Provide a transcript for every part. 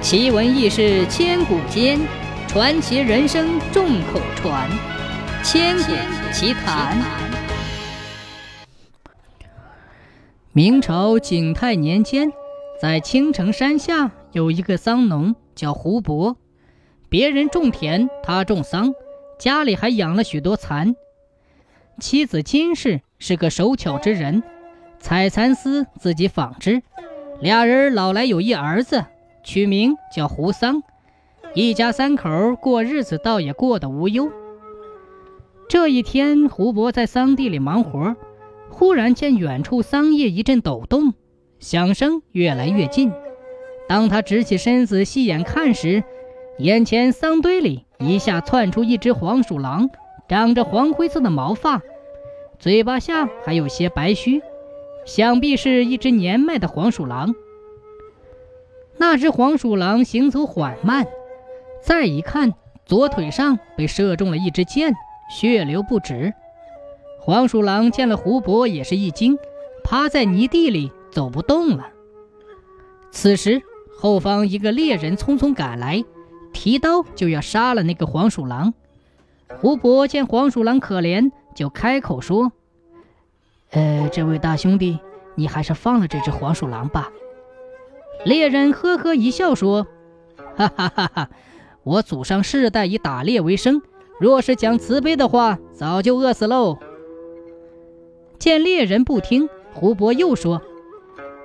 奇闻异事千古间，传奇人生众口传。千古奇谈。明朝景泰年间，在青城山下有一个桑农叫胡伯，别人种田，他种桑，家里还养了许多蚕。妻子金氏是个手巧之人，采蚕丝自己纺织。俩人老来有一儿子。取名叫胡桑，一家三口过日子倒也过得无忧。这一天，胡伯在桑地里忙活，忽然见远处桑叶一阵抖动，响声越来越近。当他直起身子细眼看时，眼前桑堆里一下窜出一只黄鼠狼，长着黄灰色的毛发，嘴巴下还有些白须，想必是一只年迈的黄鼠狼。那只黄鼠狼行走缓慢，再一看，左腿上被射中了一支箭，血流不止。黄鼠狼见了胡伯，也是一惊，趴在泥地里走不动了。此时，后方一个猎人匆匆赶来，提刀就要杀了那个黄鼠狼。胡伯见黄鼠狼可怜，就开口说：“呃，这位大兄弟，你还是放了这只黄鼠狼吧。”猎人呵呵一笑说：“哈哈哈哈！我祖上世代以打猎为生，若是讲慈悲的话，早就饿死喽。”见猎人不听，胡伯又说：“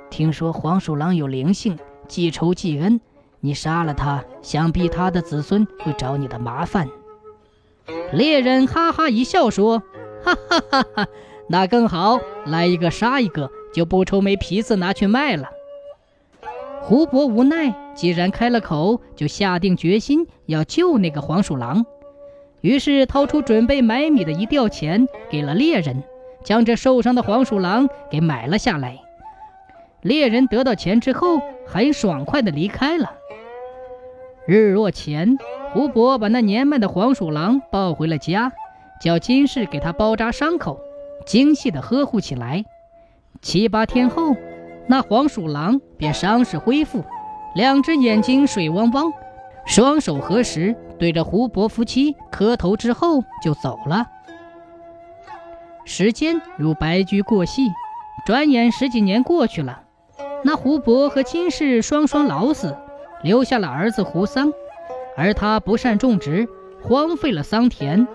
听说黄鼠狼有灵性，记仇记恩，你杀了它，想必它的子孙会找你的麻烦。”猎人哈哈一笑说：“哈哈哈哈！那更好，来一个杀一个，就不愁没皮子拿去卖了。”胡伯无奈，既然开了口，就下定决心要救那个黄鼠狼。于是掏出准备买米的一吊钱，给了猎人，将这受伤的黄鼠狼给买了下来。猎人得到钱之后，很爽快地离开了。日落前，胡伯把那年迈的黄鼠狼抱回了家，叫金氏给他包扎伤口，精细地呵护起来。七八天后。那黄鼠狼便伤势恢复，两只眼睛水汪汪，双手合十，对着胡伯夫妻磕头之后就走了。时间如白驹过隙，转眼十几年过去了。那胡伯和金氏双双老死，留下了儿子胡桑，而他不善种植，荒废了桑田。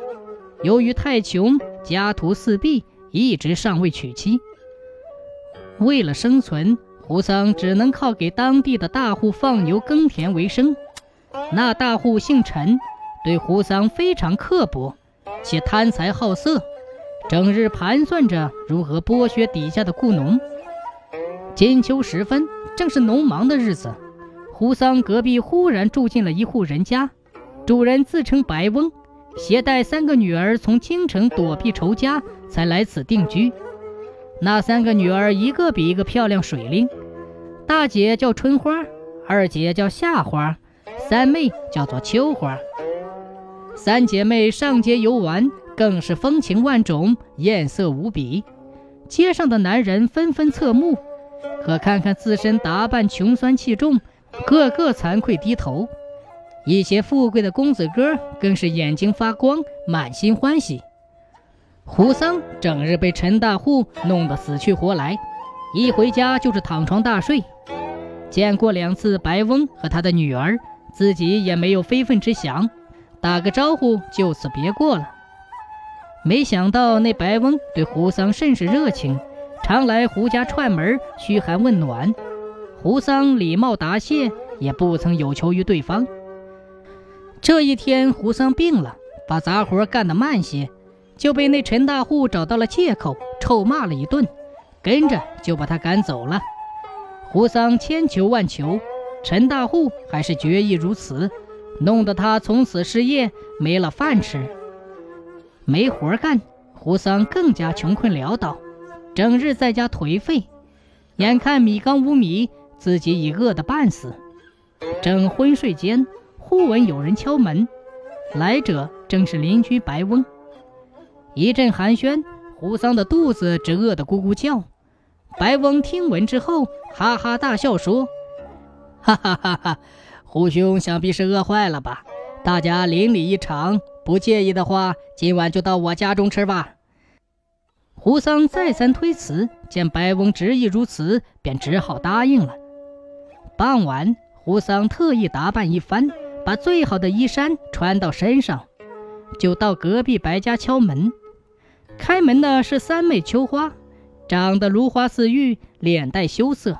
由于太穷，家徒四壁，一直尚未娶妻。为了生存，胡桑只能靠给当地的大户放牛耕田为生。那大户姓陈，对胡桑非常刻薄，且贪财好色，整日盘算着如何剥削底下的雇农。金秋时分，正是农忙的日子，胡桑隔壁忽然住进了一户人家，主人自称白翁，携带三个女儿从京城躲避仇家，才来此定居。那三个女儿一个比一个漂亮水灵，大姐叫春花，二姐叫夏花，三妹叫做秋花。三姐妹上街游玩，更是风情万种，艳色无比。街上的男人纷纷侧目，可看看自身打扮穷酸气重，个个惭愧低头。一些富贵的公子哥更是眼睛发光，满心欢喜。胡桑整日被陈大户弄得死去活来，一回家就是躺床大睡。见过两次白翁和他的女儿，自己也没有非分之想，打个招呼就此别过了。没想到那白翁对胡桑甚是热情，常来胡家串门嘘寒问暖。胡桑礼貌答谢，也不曾有求于对方。这一天，胡桑病了，把杂活干得慢些。就被那陈大户找到了借口，臭骂了一顿，跟着就把他赶走了。胡桑千求万求，陈大户还是决意如此，弄得他从此失业，没了饭吃，没活干。胡桑更加穷困潦倒，整日在家颓废，眼看米缸无米，自己已饿得半死。正昏睡间，忽闻有人敲门，来者正是邻居白翁。一阵寒暄，胡桑的肚子直饿得咕咕叫。白翁听闻之后，哈哈大笑说：“哈哈哈哈！胡兄想必是饿坏了吧？大家邻里一场，不介意的话，今晚就到我家中吃吧。胡桑再三推辞，见白翁执意如此，便只好答应了。傍晚，胡桑特意打扮一番，把最好的衣衫穿到身上，就到隔壁白家敲门。开门的是三妹秋花，长得如花似玉，脸带羞涩。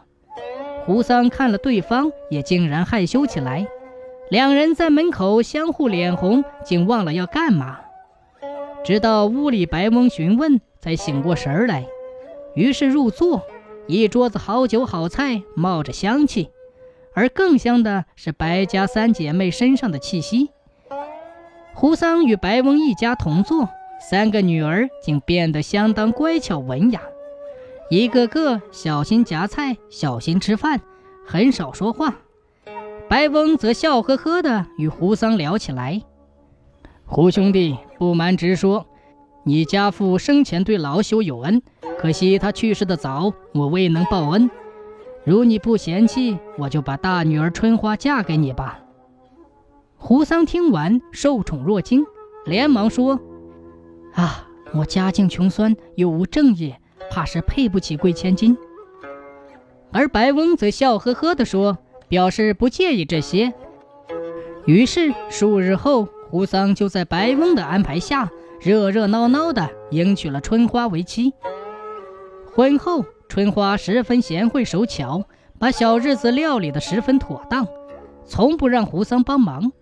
胡桑看了对方，也竟然害羞起来。两人在门口相互脸红，竟忘了要干嘛。直到屋里白翁询问，才醒过神来。于是入座，一桌子好酒好菜，冒着香气。而更香的是白家三姐妹身上的气息。胡桑与白翁一家同坐，三个女儿竟变得相当乖巧文雅，一个个小心夹菜，小心吃饭，很少说话。白翁则笑呵呵地与胡桑聊起来。胡兄弟，不瞒直说，你家父生前对老朽有恩，可惜他去世的早，我未能报恩。如你不嫌弃，我就把大女儿春花嫁给你吧。胡桑听完，受宠若惊，连忙说：“啊，我家境穷酸，又无正业，怕是配不起贵千金。”而白翁则笑呵呵地说，表示不介意这些。于是数日后。胡桑就在白翁的安排下，热热闹闹地迎娶了春花为妻。婚后，春花十分贤惠手巧，把小日子料理得十分妥当，从不让胡桑帮忙。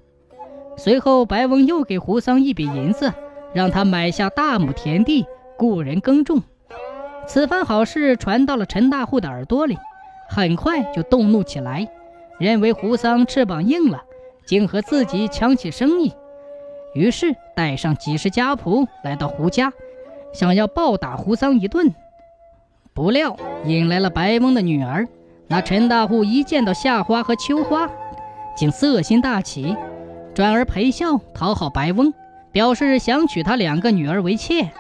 随后，白翁又给胡桑一笔银子，让他买下大亩田地，雇人耕种。此番好事传到了陈大户的耳朵里，很快就动怒起来，认为胡桑翅膀硬了，竟和自己抢起生意。于是带上几十家仆来到胡家，想要暴打胡桑一顿，不料引来了白翁的女儿。那陈大户一见到夏花和秋花，竟色心大起，转而陪笑讨好白翁，表示想娶他两个女儿为妾。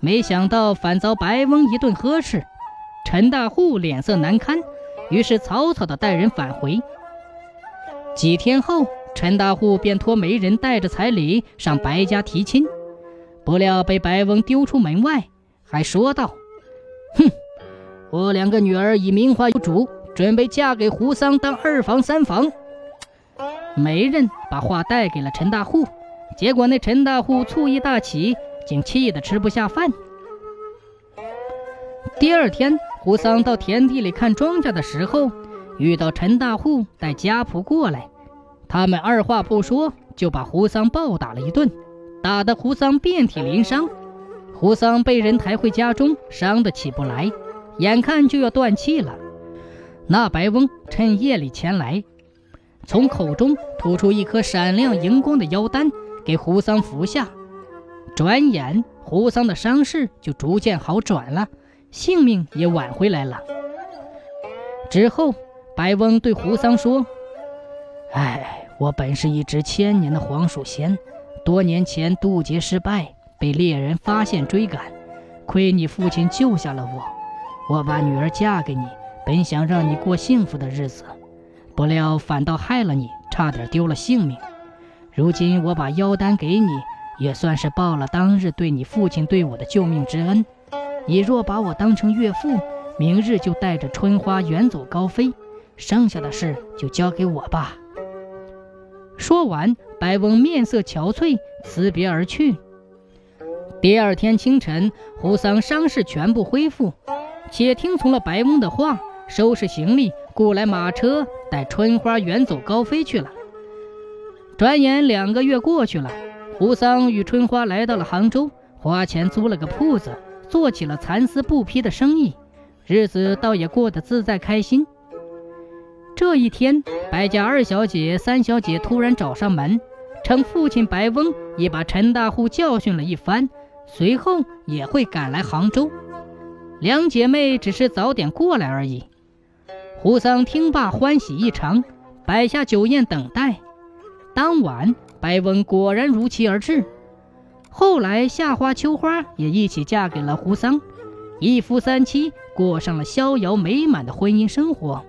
没想到反遭白翁一顿呵斥，陈大户脸色难堪，于是草草的带人返回。几天后。陈大户便托媒人带着彩礼上白家提亲，不料被白翁丢出门外，还说道：“哼，我两个女儿已名花有主，准备嫁给胡桑当二房三房。”媒人把话带给了陈大户，结果那陈大户醋意大起，竟气得吃不下饭。第二天，胡桑到田地里看庄稼的时候，遇到陈大户带家仆过来。他们二话不说，就把胡桑暴打了一顿，打得胡桑遍体鳞伤。胡桑被人抬回家中，伤得起不来，眼看就要断气了。那白翁趁夜里前来，从口中吐出一颗闪亮荧光的妖丹，给胡桑服下。转眼，胡桑的伤势就逐渐好转了，性命也挽回来了。之后，白翁对胡桑说：“哎。”我本是一只千年的黄鼠仙，多年前渡劫失败，被猎人发现追赶，亏你父亲救下了我，我把女儿嫁给你，本想让你过幸福的日子，不料反倒害了你，差点丢了性命。如今我把妖丹给你，也算是报了当日对你父亲对我的救命之恩。你若把我当成岳父，明日就带着春花远走高飞，剩下的事就交给我吧。说完，白翁面色憔悴，辞别而去。第二天清晨，胡桑伤势全部恢复，且听从了白翁的话，收拾行李，雇来马车，带春花远走高飞去了。转眼两个月过去了，胡桑与春花来到了杭州，花钱租了个铺子，做起了蚕丝布匹的生意，日子倒也过得自在开心。这一天，白家二小姐、三小姐突然找上门，称父亲白翁已把陈大户教训了一番，随后也会赶来杭州。两姐妹只是早点过来而已。胡桑听罢欢喜异常，摆下酒宴等待。当晚，白翁果然如期而至。后来，夏花、秋花也一起嫁给了胡桑，一夫三妻，过上了逍遥美满的婚姻生活。